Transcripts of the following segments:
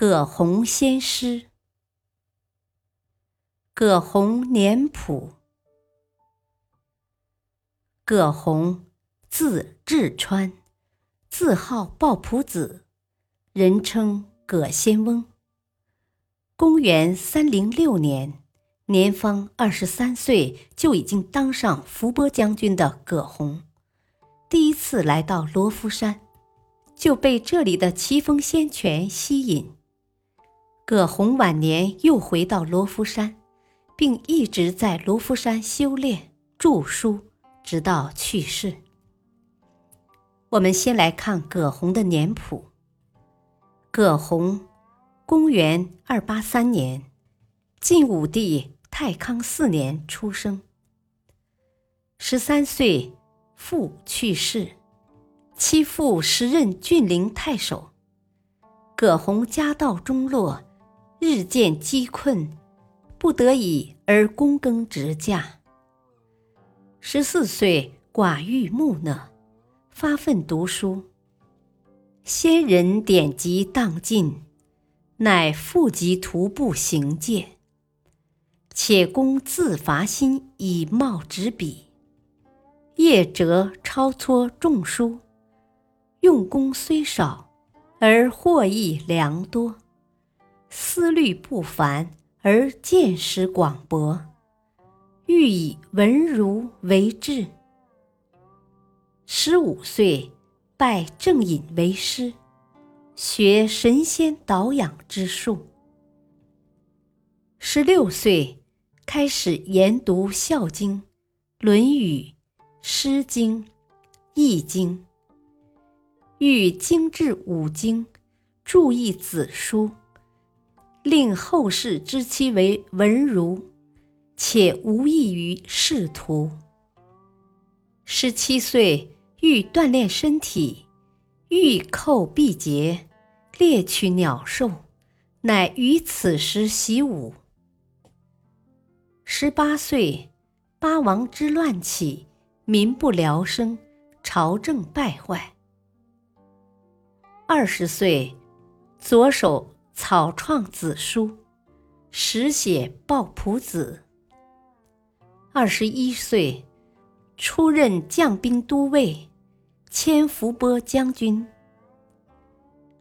葛洪先师，葛洪年谱。葛洪，字稚川，字号抱朴子，人称葛仙翁。公元三零六年，年方二十三岁，就已经当上伏波将军的葛洪，第一次来到罗浮山，就被这里的奇峰仙泉吸引。葛洪晚年又回到罗浮山，并一直在罗浮山修炼著书，直到去世。我们先来看葛洪的年谱。葛洪，公元二八三年，晋武帝太康四年出生。十三岁，父去世，其父时任峻陵太守。葛洪家道中落。日渐饥困，不得已而躬耕直稼。十四岁，寡欲木讷，发奋读书。先人典籍荡尽，乃复及徒步行介。且工自伐心以冒纸笔，业折抄撮众书，用功虽少，而获益良多。思虑不凡，而见识广博，欲以文儒为志。十五岁，拜郑隐为师，学神仙导养之术。十六岁，开始研读《孝经》《论语》《诗经》《易经》，欲精制五经，注意子书。令后世知其为文儒，且无异于仕途。十七岁欲锻炼身体，欲叩毕节，猎取鸟兽，乃于此时习武。十八岁，八王之乱起，民不聊生，朝政败坏。二十岁，左手。草创子书，实写抱朴子。二十一岁，出任将兵都尉，迁伏波将军。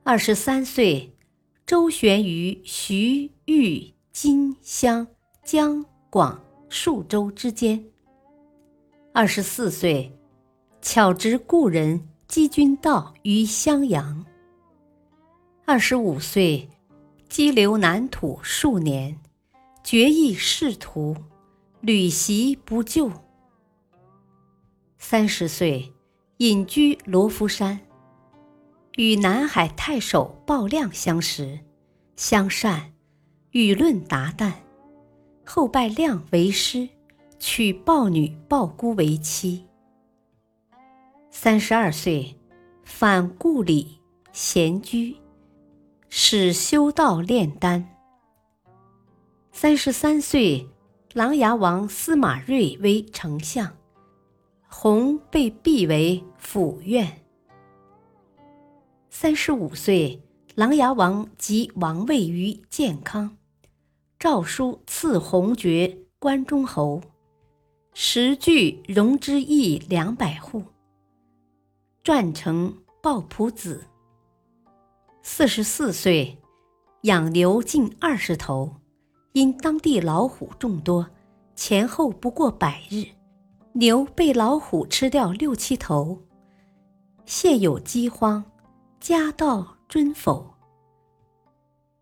二十三岁，周旋于徐、豫、荆、襄、江、广数州之间。二十四岁，巧执故人击军道于襄阳。二十五岁。激流南土数年，决意仕途，屡袭不就。三十岁，隐居罗浮山，与南海太守鲍亮相识，相善，语论达旦，后拜亮为师，娶鲍女鲍姑为妻。三十二岁，返故里，闲居。始修道炼丹。三十三岁，琅琊王司马睿为丞相，弘被辟为府院。三十五岁，琅琊王即王位于建康，诏书赐弘爵关中侯，时具戎之邑两百户，撰成抱朴子。四十四岁，养牛近二十头，因当地老虎众多，前后不过百日，牛被老虎吃掉六七头，现有饥荒，家道尊否？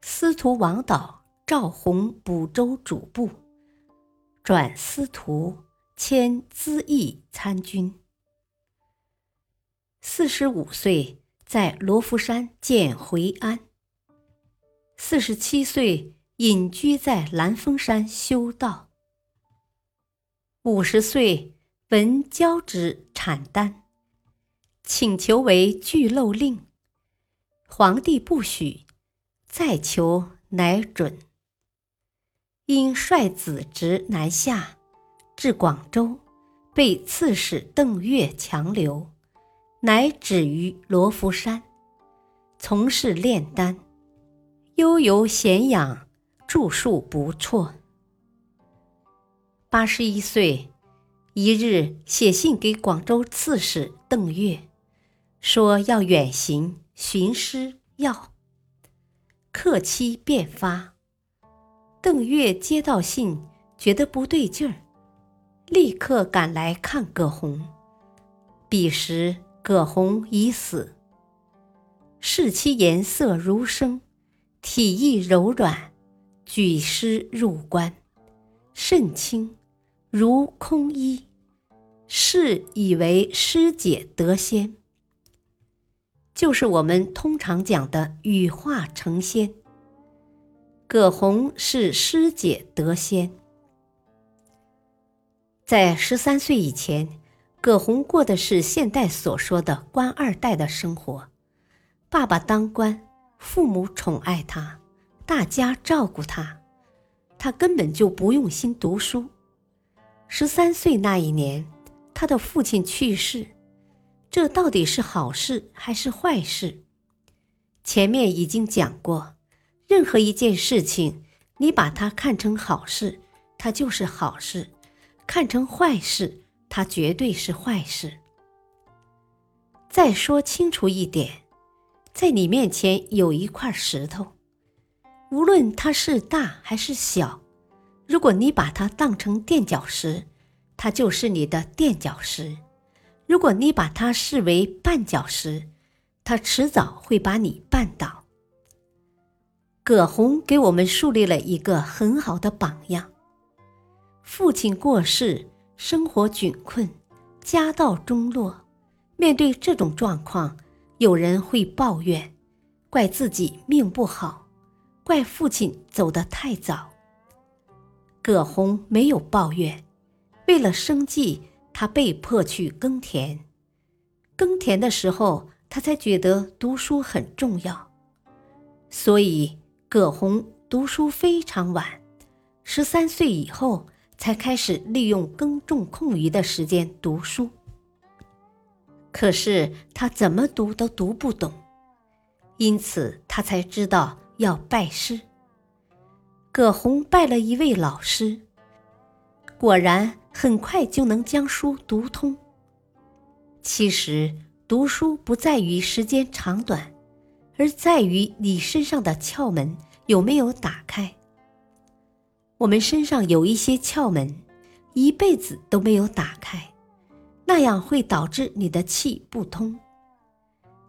司徒王导赵弘补州主簿，转司徒，迁资义参军。四十五岁。在罗浮山建回安，四十七岁隐居在兰峰山修道。五十岁闻交旨产丹，请求为巨漏令，皇帝不许，再求乃准。因率子侄南下，至广州，被刺史邓岳强留，乃止于罗浮山，从事炼丹，悠游闲养，著述不辍。八十一岁，一日写信给广州刺史邓岳，说要远行寻师药，客期便发。邓岳接到信，觉得不对劲儿，立刻赶来看葛洪。彼时葛洪已死。视其颜色如生，体意柔软，举诗入关，甚轻，如空衣。是以为师姐得仙，就是我们通常讲的羽化成仙。葛洪是师姐得仙。在十三岁以前，葛洪过的是现代所说的官二代的生活。爸爸当官，父母宠爱他，大家照顾他，他根本就不用心读书。十三岁那一年，他的父亲去世，这到底是好事还是坏事？前面已经讲过。任何一件事情，你把它看成好事，它就是好事；看成坏事，它绝对是坏事。再说清楚一点，在你面前有一块石头，无论它是大还是小，如果你把它当成垫脚石，它就是你的垫脚石；如果你把它视为绊脚石，它迟早会把你绊倒。葛洪给我们树立了一个很好的榜样。父亲过世，生活窘困，家道中落。面对这种状况，有人会抱怨，怪自己命不好，怪父亲走得太早。葛洪没有抱怨，为了生计，他被迫去耕田。耕田的时候，他才觉得读书很重要，所以。葛洪读书非常晚，十三岁以后才开始利用耕种空余的时间读书。可是他怎么读都读不懂，因此他才知道要拜师。葛洪拜了一位老师，果然很快就能将书读通。其实读书不在于时间长短。而在于你身上的窍门有没有打开。我们身上有一些窍门，一辈子都没有打开，那样会导致你的气不通。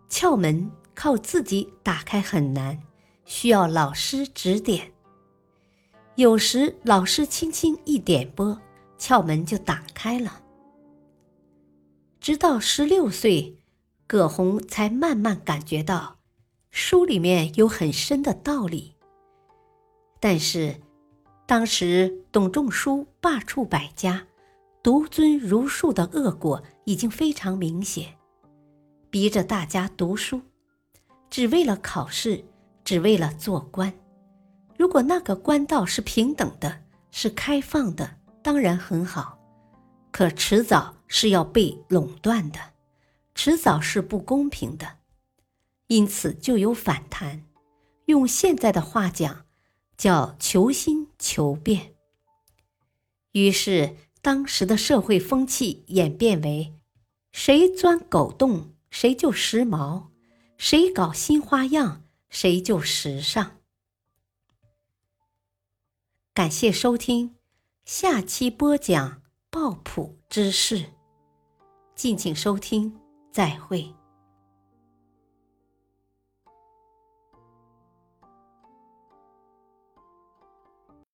窍门靠自己打开很难，需要老师指点。有时老师轻轻一点拨，窍门就打开了。直到十六岁，葛洪才慢慢感觉到。书里面有很深的道理，但是当时董仲舒罢黜百家、独尊儒术的恶果已经非常明显，逼着大家读书，只为了考试，只为了做官。如果那个官道是平等的、是开放的，当然很好，可迟早是要被垄断的，迟早是不公平的。因此就有反弹，用现在的话讲，叫求新求变。于是当时的社会风气演变为：谁钻狗洞，谁就时髦；谁搞新花样，谁就时尚。感谢收听，下期播讲抱朴之事，敬请收听，再会。